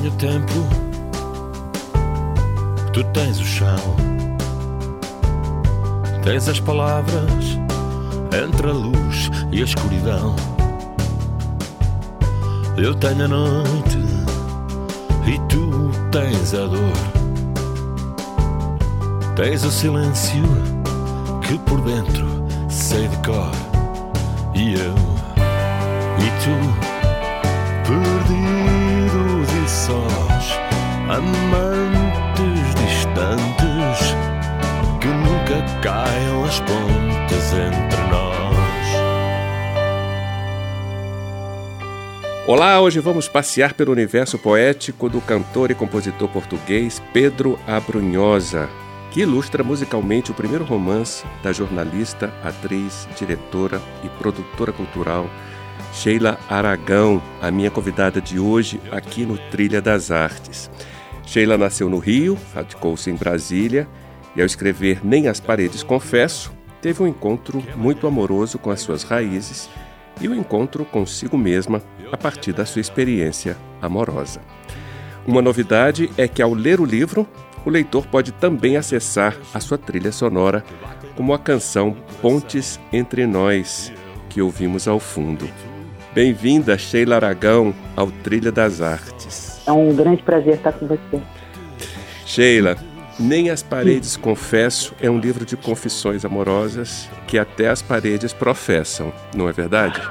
Tenho tempo, tu tens o chão, tens as palavras entre a luz e a escuridão. Eu tenho a noite e tu tens a dor. Tens o silêncio que por dentro sei de cor. E eu e tu perdidos e sós, amantes distantes que nunca caiam as pontes entre nós. Olá, hoje vamos passear pelo universo poético do cantor e compositor português Pedro Abrunhosa, que ilustra musicalmente o primeiro romance da jornalista, atriz, diretora e produtora cultural Sheila Aragão, a minha convidada de hoje aqui no Trilha das Artes. Sheila nasceu no Rio, radicou-se em Brasília e, ao escrever Nem as Paredes Confesso, teve um encontro muito amoroso com as suas raízes e o um encontro consigo mesma a partir da sua experiência amorosa. Uma novidade é que, ao ler o livro, o leitor pode também acessar a sua trilha sonora, como a canção Pontes Entre Nós, que ouvimos ao fundo. Bem-vinda, Sheila Aragão, ao Trilha das Artes. É um grande prazer estar com você. Sheila, Nem as Paredes Confesso é um livro de confissões amorosas que até as paredes professam, não é verdade?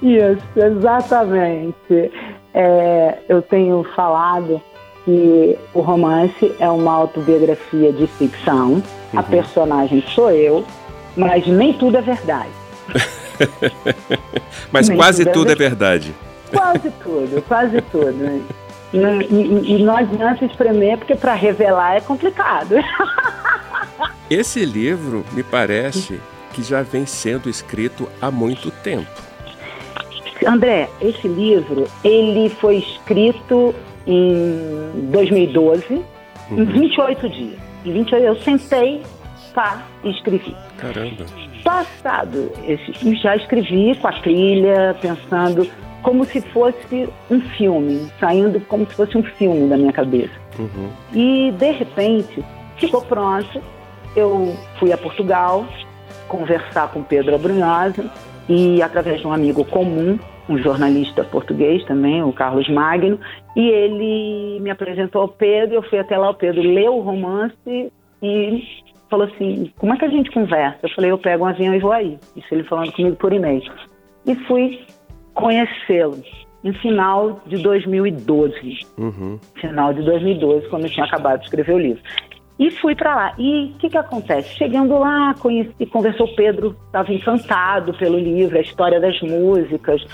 Isso, exatamente. É, eu tenho falado que o romance é uma autobiografia de ficção, uhum. a personagem sou eu, mas nem tudo é verdade. mas nem quase tudo, é é, verdade. Quase tudo, quase tudo. E, e, e não adianta espremer, porque para revelar é complicado. Esse livro, me parece, que já vem sendo escrito há muito tempo. André, esse livro, ele foi escrito em 2012, uhum. em 28 dias. Em 28 eu sentei, pá, e escrevi. Caramba. Passado, já escrevi com a trilha, pensando como se fosse um filme, saindo como se fosse um filme da minha cabeça. Uhum. E, de repente, ficou pronto. Eu fui a Portugal conversar com Pedro Abrunhosa e, através de um amigo comum, um jornalista português também, o Carlos Magno, e ele me apresentou ao Pedro, eu fui até lá, o Pedro leu o romance e falou assim, como é que a gente conversa? Eu falei, eu pego um avião e vou aí. Isso ele falando comigo por e-mail. E fui conhecê-lo em final de 2012. Uhum. Final de 2012, quando eu tinha acabado de escrever o livro. E fui para lá. E o que, que acontece? Chegando lá, conheci, conversou o Pedro, estava encantado pelo livro, a história das músicas.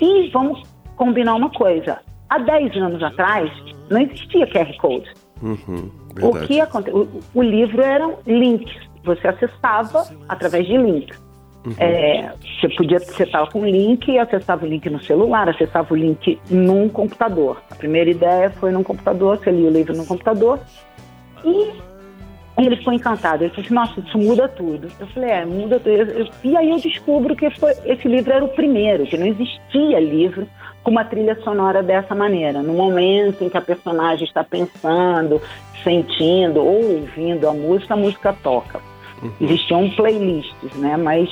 E vamos combinar uma coisa. Há 10 anos atrás, não existia QR Code. Uhum, o que aconteceu? O, o livro eram links. Você acessava através de links. Uhum. É, você podia acessar com link, acessava o link no celular, acessava o link num computador. A primeira ideia foi num computador, você lia o livro no computador. E ele ficou encantado. Ele falou assim, nossa, isso muda tudo. Eu falei, é, muda tudo. E aí eu descubro que foi, esse livro era o primeiro, que não existia livro com uma trilha sonora dessa maneira. No momento em que a personagem está pensando, sentindo ou ouvindo a música, a música toca. Uhum. Existiam playlists, né? Mas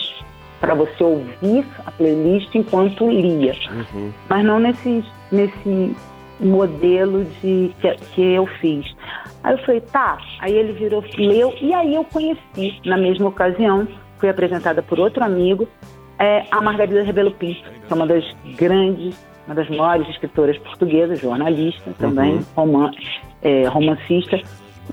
para você ouvir a playlist enquanto lia. Uhum. Mas não nesse, nesse modelo de que, que eu fiz. Aí eu falei, tá. Aí ele virou, leu, e aí eu conheci, na mesma ocasião, fui apresentada por outro amigo, é, a Margarida Rebelo Pinto, que é uma das grandes uma das maiores escritoras portuguesas, jornalista também, uhum. roman, é, romancista.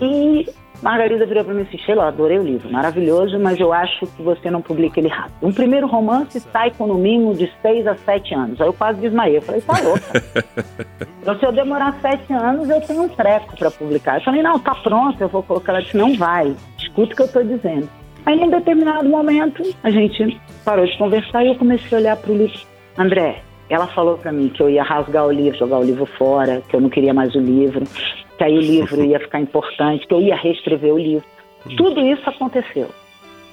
E Margarida virou para mim e disse, Sheila, adorei o livro, maravilhoso, mas eu acho que você não publica ele rápido. Um primeiro romance sai com no mínimo de seis a sete anos. Aí eu quase desmaiei. Eu falei, tá louca. então, se eu demorar sete anos, eu tenho um treco para publicar. Eu falei, não, tá pronto, eu vou colocar. Ela disse, não vai, escuta o que eu estou dizendo. Aí, em determinado momento, a gente parou de conversar e eu comecei a olhar para o livro. André, ela falou para mim que eu ia rasgar o livro, jogar o livro fora, que eu não queria mais o livro, que aí o livro ia ficar importante, que eu ia reescrever o livro. Tudo isso aconteceu.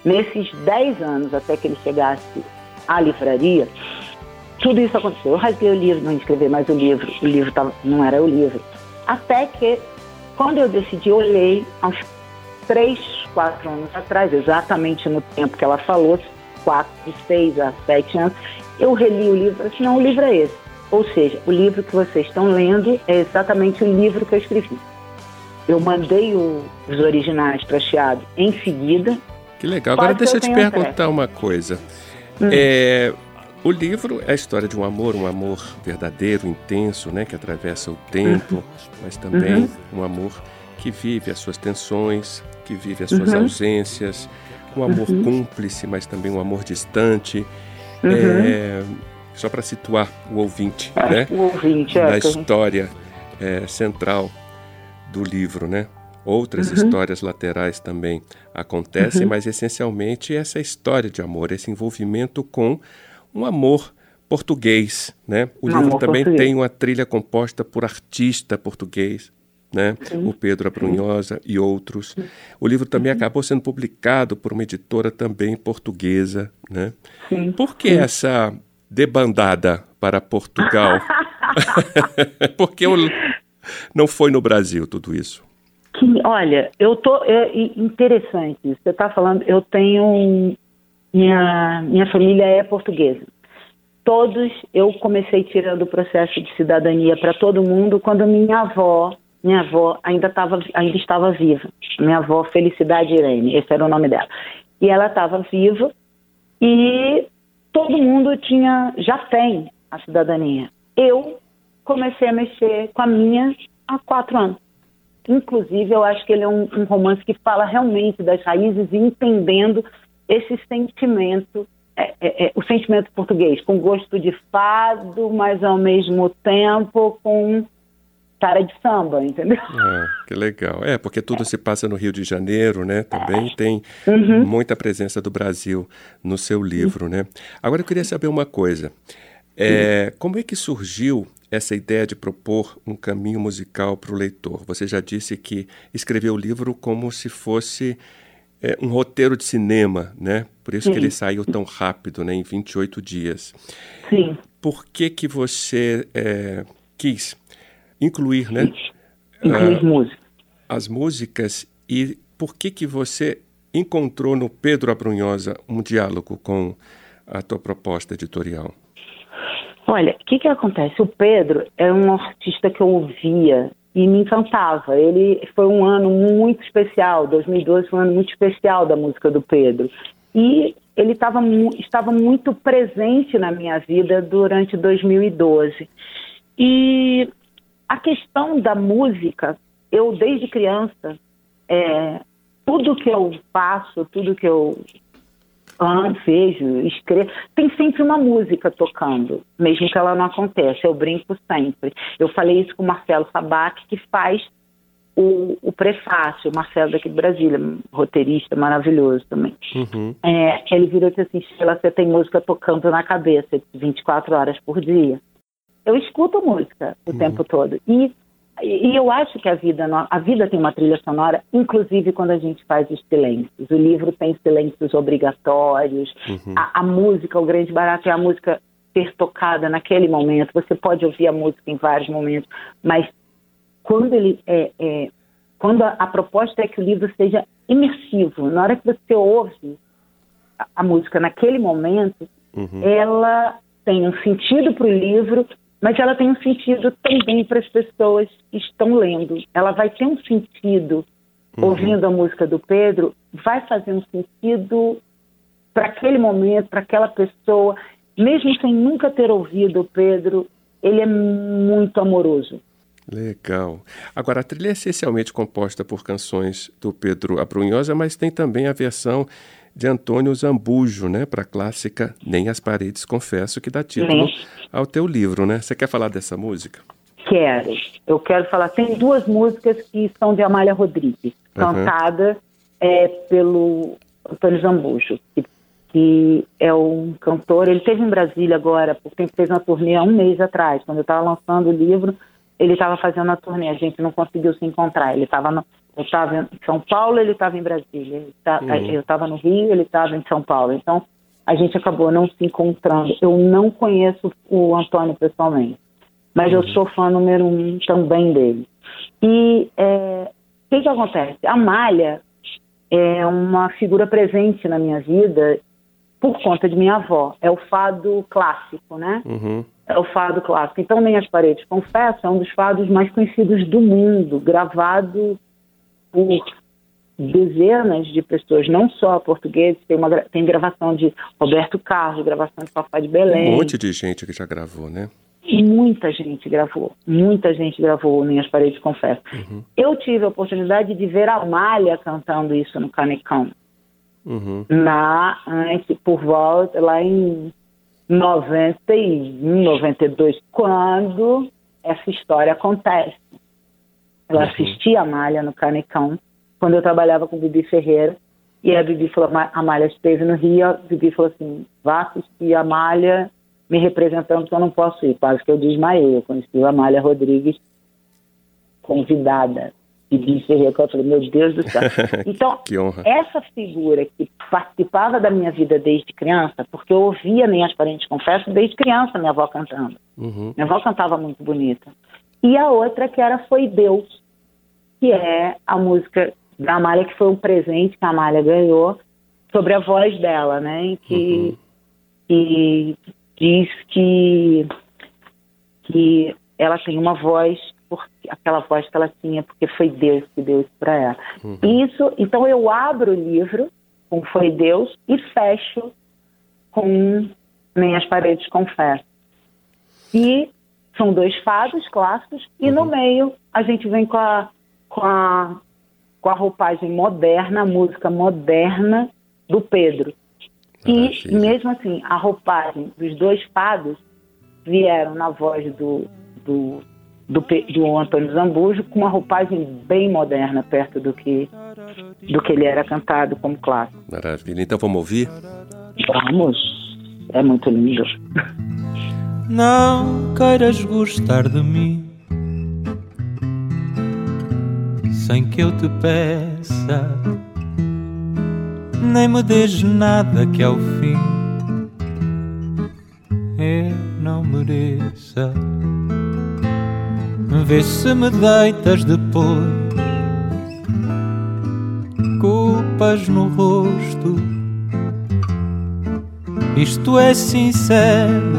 Nesses 10 anos, até que ele chegasse à livraria, tudo isso aconteceu. Eu rasguei o livro, não escrevi mais o livro, o livro tava, não era o livro. Até que, quando eu decidi, eu olhei aos 3, 4 anos atrás, exatamente no tempo que ela falou, 4, 6 a 7 anos, eu reli o livro e falei assim, não, o livro é esse. Ou seja, o livro que vocês estão lendo é exatamente o livro que eu escrevi. Eu mandei o, os originais para Chiado em seguida. Que legal. Agora deixa eu te perguntar uma coisa. Hum. É, o livro é a história de um amor, um amor verdadeiro, intenso, né, que atravessa o tempo, uhum. mas também uhum. um amor que vive as suas tensões, que vive as suas uhum. ausências, um amor uhum. cúmplice, mas também um amor distante. Uhum. É, só para situar o ouvinte, é, né? O ouvinte, é. Da história é, central do livro, né? Outras uhum. histórias laterais também acontecem, uhum. mas essencialmente essa história de amor, esse envolvimento com um amor português, né? O um livro também português. tem uma trilha composta por artista português, né? o Pedro Abrunhosa e outros. O livro também uhum. acabou sendo publicado por uma editora também portuguesa. Né? Sim. Por que Sim. essa debandada para Portugal? Porque eu... não foi no Brasil tudo isso? Que, olha, eu tô é interessante. Você está falando, eu tenho minha minha família é portuguesa. Todos eu comecei tirando o processo de cidadania para todo mundo quando minha avó minha avó ainda, tava, ainda estava viva. Minha avó Felicidade Irene, esse era o nome dela. E ela estava viva e todo mundo tinha, já tem a cidadania. Eu comecei a mexer com a minha há quatro anos. Inclusive, eu acho que ele é um, um romance que fala realmente das raízes e entendendo esse sentimento é, é, é, o sentimento português, com gosto de fado, mas ao mesmo tempo com cara de samba, entendeu? Ah, que legal. É, porque tudo se passa no Rio de Janeiro, né? Também tem uhum. muita presença do Brasil no seu livro, uhum. né? Agora eu queria saber uma coisa. É, como é que surgiu essa ideia de propor um caminho musical para o leitor? Você já disse que escreveu o livro como se fosse é, um roteiro de cinema, né? Por isso Sim. que ele saiu tão rápido, né? Em 28 dias. Sim. Por que que você é, quis incluir, né? Incluir uh, música. As músicas e por que que você encontrou no Pedro Abrunhosa um diálogo com a tua proposta editorial? Olha, o que que acontece? O Pedro é um artista que eu ouvia e me encantava. Ele foi um ano muito especial, 2012 foi um ano muito especial da música do Pedro. E ele tava, estava muito presente na minha vida durante 2012. E a questão da música, eu desde criança, é, tudo que eu faço, tudo que eu amo, vejo, escrevo, tem sempre uma música tocando, mesmo que ela não aconteça, eu brinco sempre. Eu falei isso com o Marcelo Sabac, que faz o, o prefácio, o Marcelo daqui de Brasília, roteirista maravilhoso também. Uhum. É, ele virou e disse assim, Sheila, você tem música tocando na cabeça 24 horas por dia eu escuto música o uhum. tempo todo. E, e eu acho que a vida, a vida tem uma trilha sonora, inclusive quando a gente faz os silêncios. O livro tem silêncios obrigatórios. Uhum. A, a música, o grande barato é a música ser tocada naquele momento. Você pode ouvir a música em vários momentos, mas quando ele é, é quando a, a, proposta é que o livro seja imersivo, na hora que você ouve a, a música naquele momento, uhum. ela tem um sentido para o livro mas ela tem um sentido também para as pessoas que estão lendo. Ela vai ter um sentido uhum. ouvindo a música do Pedro, vai fazer um sentido para aquele momento, para aquela pessoa, mesmo sem nunca ter ouvido o Pedro, ele é muito amoroso. Legal. Agora, a trilha é essencialmente composta por canções do Pedro Abrunhosa, mas tem também a versão de Antônio Zambujo, né, para a clássica Nem as Paredes Confesso, que dá título Sim. ao teu livro, né? Você quer falar dessa música? Quero. Eu quero falar. Tem duas músicas que são de Amália Rodrigues, uhum. cantada é, pelo Antônio Zambujo, que, que, é um cantor. Ele esteve em Brasília agora, porque fez uma turnê há um mês atrás, quando eu estava lançando o livro ele estava fazendo a turnê, a gente não conseguiu se encontrar. Ele estava eu estava em São Paulo, ele estava em Brasília. Tá, uhum. Eu estava no Rio, ele estava em São Paulo. Então, a gente acabou não se encontrando. Eu não conheço o Antônio pessoalmente, mas uhum. eu sou fã número um também dele. E é, o que, que acontece? A Malha é uma figura presente na minha vida por conta de minha avó. É o fado clássico, né? Uhum é o fado clássico. Então, Nem as Paredes Confesso é um dos fados mais conhecidos do mundo, gravado por dezenas de pessoas, não só portugueses, tem, uma, tem gravação de Roberto Carlos, gravação de Papai de Belém. Um monte de gente que já gravou, né? Muita gente gravou, muita gente gravou Nem as Paredes Confesso. Uhum. Eu tive a oportunidade de ver a Malha cantando isso no Canecão. Uhum. Na, antes, por volta, lá em 91, 92, quando essa história acontece. Eu uhum. assisti a Malha no Canecão, quando eu trabalhava com Bibi Ferreira, e a Bibi falou, a Malha esteve no Rio, a Bibi falou assim, vá assistir a Malha me representando, que eu não posso ir. Quase que eu desmaiei. Eu conheci a Malha Rodrigues convidada Bibi Ferreira, que eu falei, meu Deus do céu. Então, essa figura que participava da minha vida desde criança, porque eu ouvia Nem as Parentes Confesso desde criança, minha avó cantando. Uhum. Minha avó cantava muito bonita. E a outra que era Foi Deus, que é a música da Amália, que foi um presente que a Amália ganhou, sobre a voz dela, né? Em que, uhum. que diz que, que ela tem uma voz por aquela voz que ela tinha, porque foi Deus que deu isso para ela. Uhum. Isso, então eu abro o livro com Foi Deus e fecho com Nem as Paredes Confessam. E são dois fados clássicos e uhum. no meio a gente vem com a, com a, com a roupagem moderna, a música moderna do Pedro. E mesmo assim, a roupagem dos dois fados vieram na voz do, do do, do Antônio Zambujo com uma roupagem bem moderna perto do que do que ele era cantado como clássico. Maravilha. Então vamos ouvir? Vamos. É muito lindo. Não queiras gostar de mim sem que eu te peça, nem me des nada que ao fim eu não mereça. Vê se me deitas depois culpas no rosto. Isto é sincero,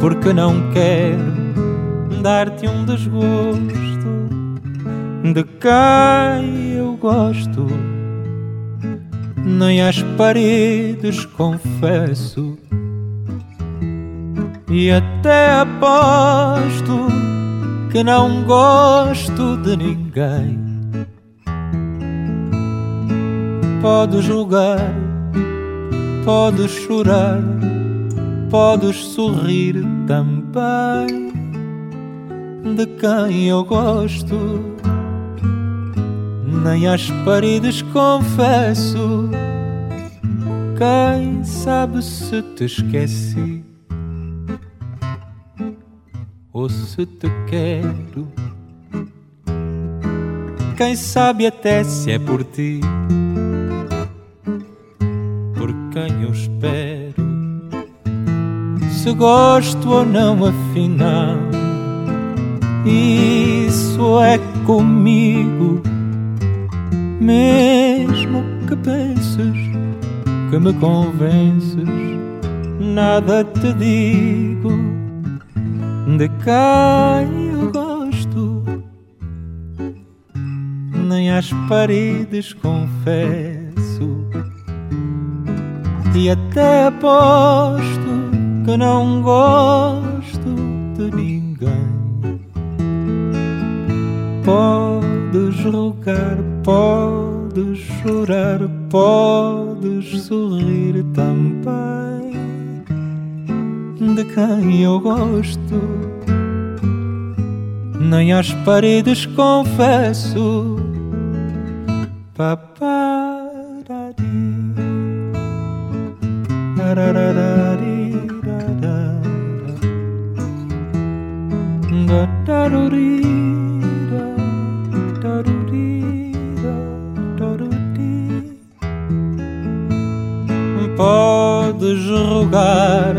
porque não quero dar-te um desgosto de quem eu gosto. Nem às paredes confesso, e até aposto que não gosto de ninguém. Podes julgar, podes chorar, podes sorrir também de quem eu gosto. Nem às paredes confesso. Quem sabe se te esqueci? ou se te quero. Quem sabe até se é por ti, por quem eu espero. Se gosto ou não, afinal, isso é comigo. Mesmo que penses que me convences, nada te digo de quem eu gosto, nem às paredes confesso, e até aposto que não gosto de ninguém. Podes rogar, podes chorar, podes sorrir também. De quem eu gosto, nem às paredes confesso. Paparari, Podes rogar,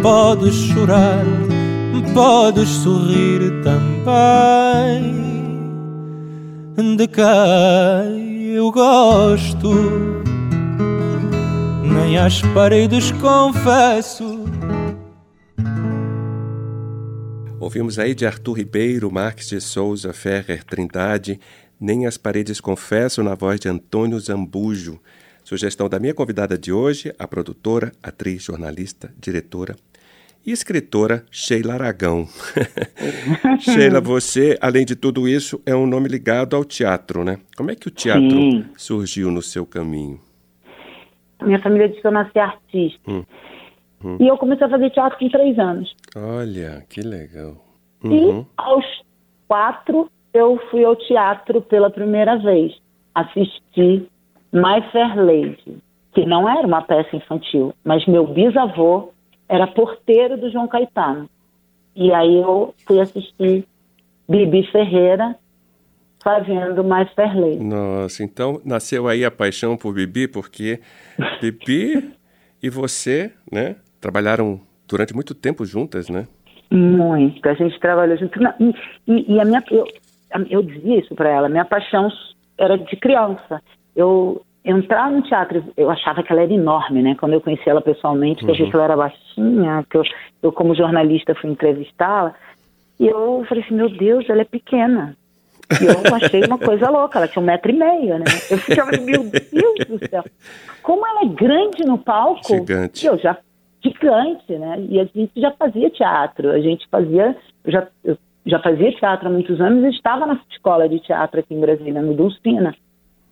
podes chorar, podes sorrir também. De quem eu gosto, nem às paredes confesso Ouvimos aí de Arthur Ribeiro, Marques de Souza, Ferrer Trindade, Nem as Paredes Confesso, na voz de Antônio Zambujo. Sugestão da minha convidada de hoje, a produtora, atriz, jornalista, diretora e escritora Sheila Aragão. Sheila, você, além de tudo isso, é um nome ligado ao teatro, né? Como é que o teatro Sim. surgiu no seu caminho? Minha família eu nasci artista. Hum. Uhum. E eu comecei a fazer teatro com três anos. Olha, que legal. Uhum. E aos quatro eu fui ao teatro pela primeira vez. Assisti My Fair Lady, que não era uma peça infantil, mas meu bisavô era porteiro do João Caetano. E aí eu fui assistir Bibi Ferreira fazendo My Fair Lady. Nossa, então nasceu aí a paixão por Bibi, porque Bibi e você, né, trabalharam durante muito tempo juntas, né? Muito. A gente trabalhou junto. E, e, e a minha, eu, eu dizia isso para ela. Minha paixão era de criança. Eu entrar no teatro, eu achava que ela era enorme, né? Quando eu conheci ela pessoalmente, uhum. eu achei que ela era baixinha, que eu, eu como jornalista fui entrevistá-la, e eu falei assim, meu Deus, ela é pequena. E eu achei uma coisa louca, ela tinha um metro e meio, né? Eu ficava, meu Deus do céu, como ela é grande no palco. Gigante. eu já gigante, né? E a gente já fazia teatro, a gente fazia, já, eu já fazia teatro há muitos anos e estava na escola de teatro aqui em Brasília, no Dulcina.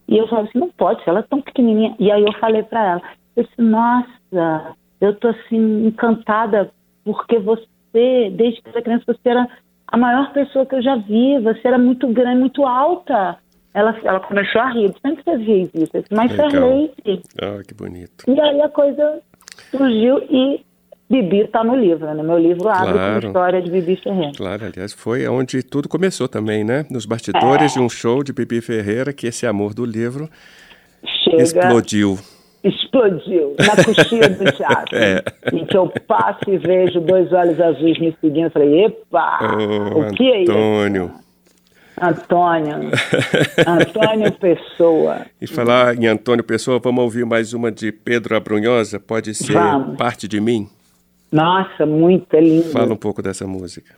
E eu falava assim, não pode ela é tão pequenininha. E aí eu falei para ela, eu disse, nossa, eu tô assim encantada porque você, desde que era criança, você era a maior pessoa que eu já vi, você era muito grande, muito alta. Ela, ela começou a rir, sempre fazia isso, mas Leite. Ah, que bonito. E aí a coisa surgiu e Bibi está no livro, né? Meu livro abre claro. com a história de Bibi Ferreira. Claro, aliás, foi onde tudo começou também, né? Nos bastidores é. de um show de Bibi Ferreira, que esse amor do livro Chega, explodiu. Explodiu na coxinha do teatro. é. Em que eu passo e vejo dois olhos azuis me seguindo. Eu falei, epa, oh, o que é isso? Antônio. Antônio. Antônio Pessoa. E falar em Antônio Pessoa, vamos ouvir mais uma de Pedro Abrunhosa? Pode ser vamos. Parte de Mim? Nossa, muito é lindo. Fala um pouco dessa música.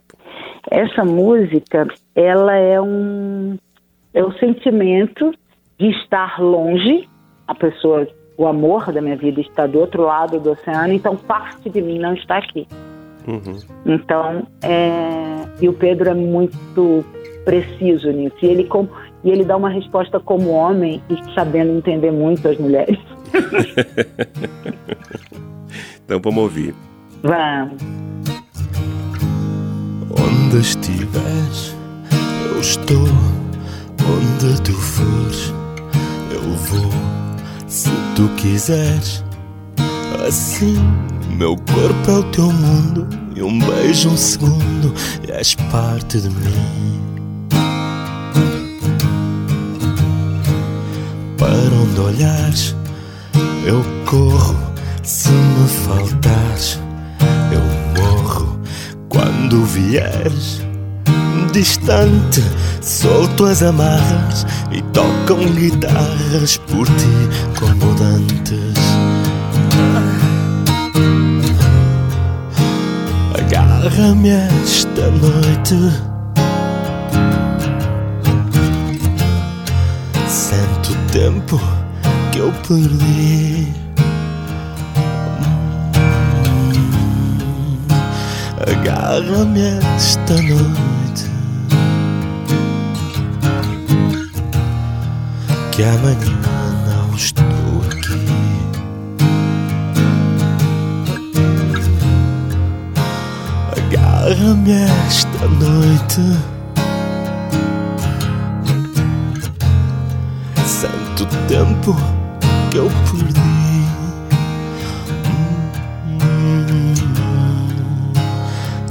Essa música, ela é um é o sentimento de estar longe, a pessoa, o amor da minha vida está do outro lado do oceano, então parte de mim não está aqui. Uhum. Então, é, e o Pedro é muito preciso nisso. E ele, com, e ele dá uma resposta como homem e sabendo entender muito as mulheres. então vamos ouvir. Vamos. Onde estiveres, eu estou. Onde tu fores, eu vou. Se tu quiseres, assim, meu corpo é o teu mundo. E um beijo, um segundo, e és parte de mim. Para onde olhares, eu corro. Se me faltares, eu morro. Quando vieres, distante, solto as amarras e tocam guitarras por ti como dantes. Agarra-me esta noite. Tempo que eu perdi. Agarra-me esta noite. que amanhã não estou aqui. Agarra-me esta noite. Tempo que eu perdi.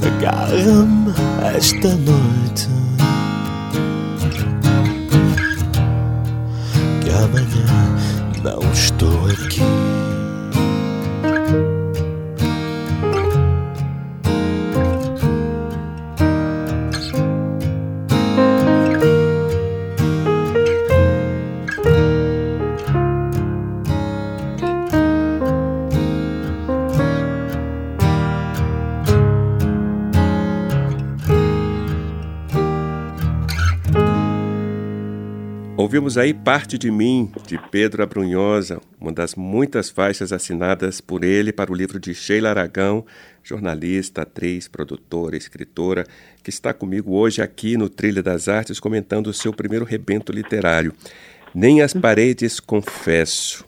Agarra-me esta noite. Que amanhã não estou aqui. Ouvimos aí Parte de Mim, de Pedro Abrunhosa, uma das muitas faixas assinadas por ele para o livro de Sheila Aragão, jornalista, atriz, produtora, escritora, que está comigo hoje aqui no Trilha das Artes comentando o seu primeiro rebento literário. Nem as paredes confesso.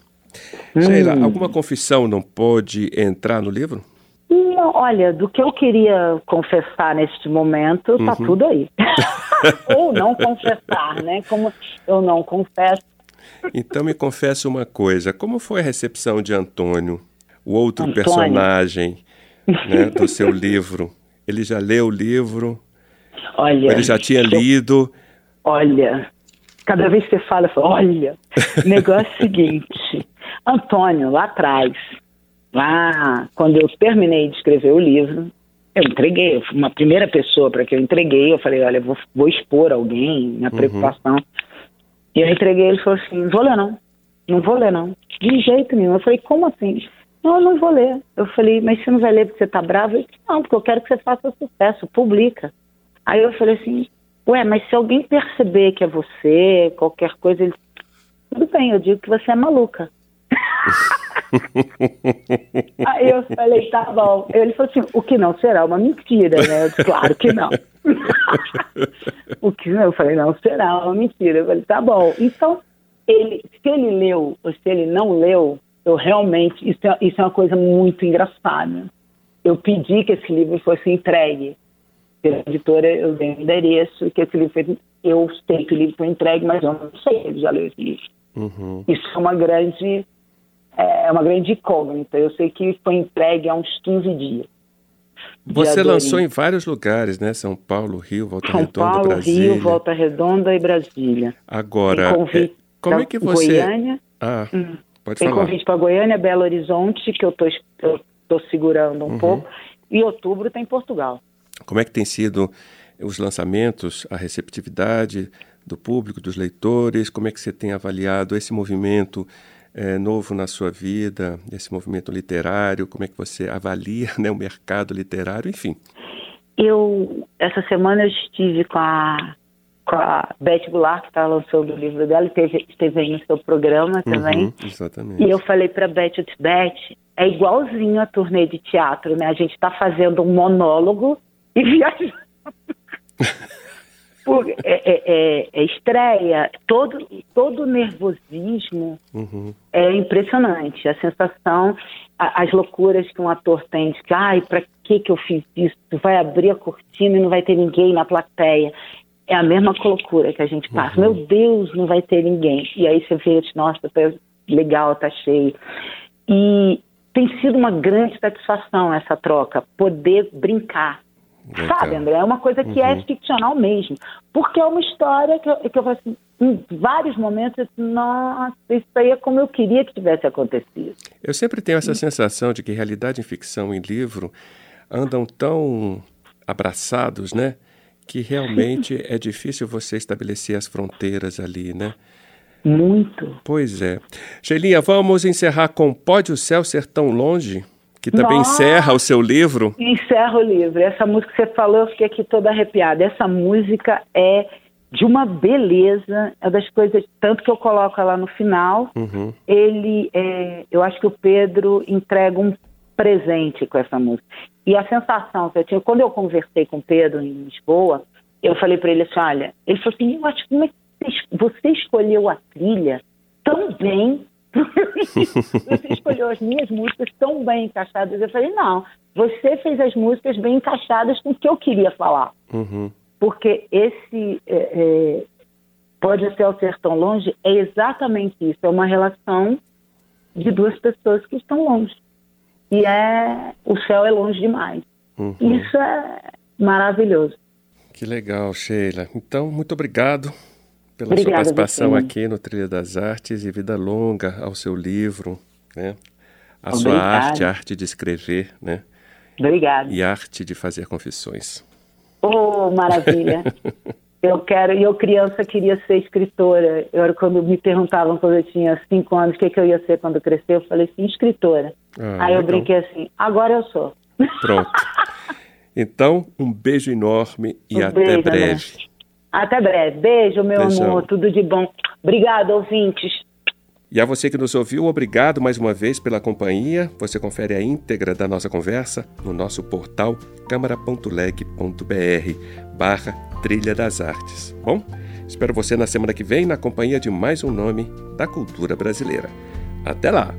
Hum. Sheila, alguma confissão não pode entrar no livro? Não, olha, do que eu queria confessar neste momento, tá uhum. tudo aí. Ou não confessar, né? Como eu não confesso. Então me confesse uma coisa: como foi a recepção de Antônio, o outro Antônio. personagem né, do seu livro? Ele já leu o livro? Olha. Ele já tinha eu, lido? Olha, cada vez que você fala, eu falo, olha, o negócio é o seguinte: Antônio, lá atrás, lá quando eu terminei de escrever o livro, eu entreguei, uma primeira pessoa para que eu entreguei, eu falei, olha, vou, vou expor alguém, minha uhum. preocupação. E eu entreguei, ele falou assim, não vou ler não, não vou ler não, de jeito nenhum. Eu falei, como assim? Não, eu não vou ler. Eu falei, mas você não vai ler porque você tá bravo? Ele disse, não, porque eu quero que você faça sucesso, publica. Aí eu falei assim, ué, mas se alguém perceber que é você, qualquer coisa, ele tudo bem, eu digo que você é maluca. Aí eu falei, tá bom. Ele falou assim, o que não será uma mentira, né? Eu disse, claro que não. o que não? Eu falei, não será uma mentira. Eu falei, tá bom. Então, ele, se ele leu ou se ele não leu, eu realmente, isso é, isso é uma coisa muito engraçada. Eu pedi que esse livro fosse entregue pela editora, eu dei um endereço, que esse livro foi, eu sei que o livro foi entregue, mas eu não sei se ele já leu esse livro. Uhum. Isso é uma grande é uma grande incógnita. Eu sei que foi entregue há uns 15 dias. Você lançou em vários lugares, né? São Paulo, Rio, Volta São Redonda, Paulo, Brasília. Rio, Volta Redonda e Brasília. Agora, é, como é que você... Goiânia. Ah, hum. pode Tem falar. convite para Goiânia, Belo Horizonte, que eu tô, tô segurando um uhum. pouco. E outubro tem Portugal. Como é que tem sido os lançamentos, a receptividade do público, dos leitores? Como é que você tem avaliado esse movimento é, novo na sua vida, esse movimento literário? Como é que você avalia né, o mercado literário, enfim? Eu, essa semana eu estive com a, com a Beth Goulart, que está lançando o livro dela, esteve, esteve aí no seu programa uhum, também. Uhum, exatamente. E eu falei para a Beth, eu disse, Beth, é igualzinho a turnê de teatro, né? A gente está fazendo um monólogo e viajando. Por, é, é, é, é, estreia, todo, todo nervosismo uhum. é impressionante. A sensação, a, as loucuras que um ator tem, de que, ai, pra que que eu fiz isso? Vai abrir a cortina e não vai ter ninguém na plateia. É a mesma loucura que a gente passa. Uhum. Meu Deus, não vai ter ninguém. E aí você vê, nossa, tá legal, tá cheio. E tem sido uma grande satisfação essa troca, poder brincar Sabe, André? É uma coisa que é uhum. é ficcional mesmo. Porque é uma história que eu, que eu assim, em vários momentos, eu disse, nossa, isso aí é como eu queria que tivesse acontecido. Eu sempre tenho essa sensação de que realidade e ficção em livro andam tão abraçados, né? Que realmente é difícil você estabelecer as fronteiras ali, né? Muito. Pois é. Sheilinha, vamos encerrar com Pode o Céu Ser Tão Longe? Que também Nossa, encerra o seu livro. Encerra o livro. Essa música que você falou, eu fiquei aqui toda arrepiada. Essa música é de uma beleza, é das coisas, tanto que eu coloco ela no final. Uhum. Ele, é, eu acho que o Pedro entrega um presente com essa música. E a sensação que eu tinha, quando eu conversei com o Pedro em Lisboa, eu falei para ele assim: olha, ele falou assim, eu acho que você escolheu a trilha tão bem. Você escolheu as minhas músicas tão bem encaixadas. Eu falei, não, você fez as músicas bem encaixadas com o que eu queria falar. Uhum. Porque esse é, é, Pode até o ser tão longe é exatamente isso. É uma relação de duas pessoas que estão longe. E é o céu é longe demais. Uhum. Isso é maravilhoso. Que legal, Sheila. Então, muito obrigado pela Obrigada, sua participação aqui no Trilha das Artes e vida longa ao seu livro, né? A Obrigada. sua arte, a arte de escrever, né? Obrigada. E a arte de fazer confissões. Oh, maravilha. eu quero, e eu criança queria ser escritora. Eu, quando me perguntavam quando eu tinha cinco anos o que, que eu ia ser quando crescer, eu falei assim, escritora. Ah, Aí eu brinquei assim, agora eu sou. Pronto. Então, um beijo enorme e um até beijo, breve. Né? Até breve. Beijo, meu Beijão. amor. Tudo de bom. Obrigado, ouvintes. E a você que nos ouviu, obrigado mais uma vez pela companhia. Você confere a íntegra da nossa conversa no nosso portal câmara.leg.br barra Trilha das Artes. Bom, espero você na semana que vem na companhia de mais um nome da cultura brasileira. Até lá!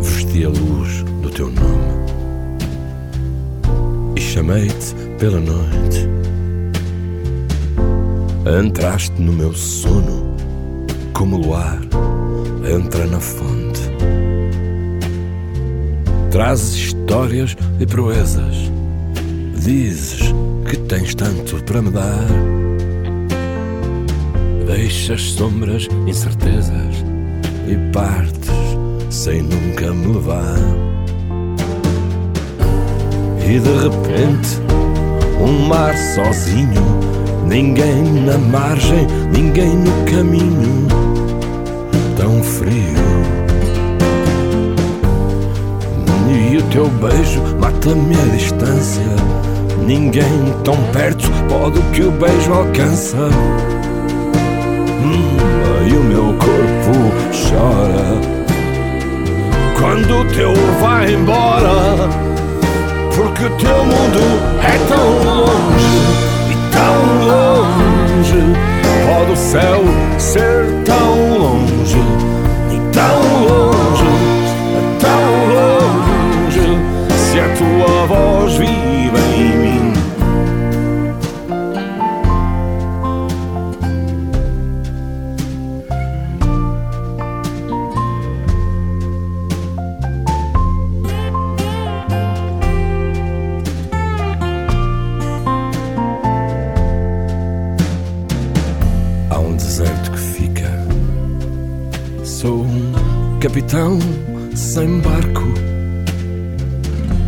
Vesti a luz do teu nome e chamei-te pela noite. Entraste no meu sono como o luar entra na fonte. Trazes histórias e proezas, dizes que tens tanto para me dar. Deixas sombras, incertezas e partes sem nunca me levar. E de repente, um mar sozinho, ninguém na margem, ninguém no caminho, tão frio. E o teu beijo mata-me a distância Ninguém tão perto pode o que o beijo alcança. Hum, e o meu corpo chora quando o teu vai embora. Porque o teu mundo é tão céu capitão sem barco.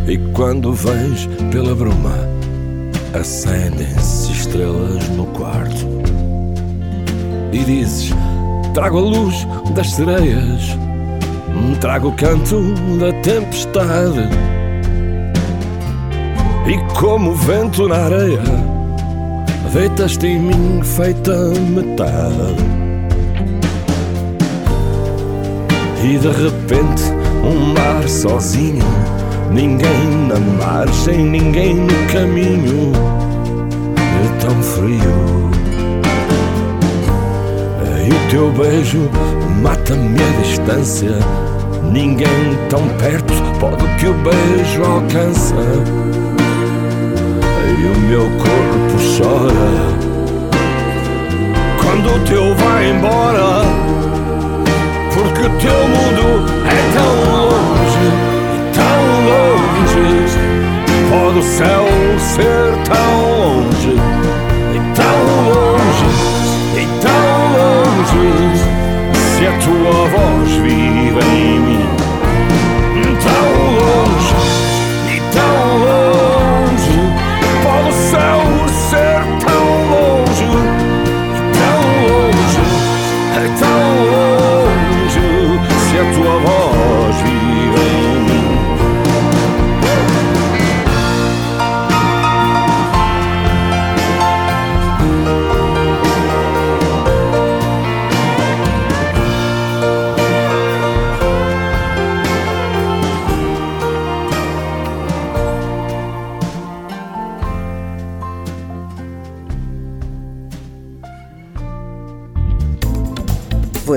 E quando vens pela bruma, acendem-se estrelas no quarto. E dizes: Trago a luz das sereias, trago o canto da tempestade. E como vento na areia, deitas-te em mim feita metade. E de repente um mar sozinho. Ninguém na margem, ninguém no caminho É tão frio. E o teu beijo mata-me a distância. Ninguém tão perto pode que o beijo alcança. E o meu corpo chora Quando o teu vai embora porque o teu mundo é tão longe tão longe. Pode o céu ser tão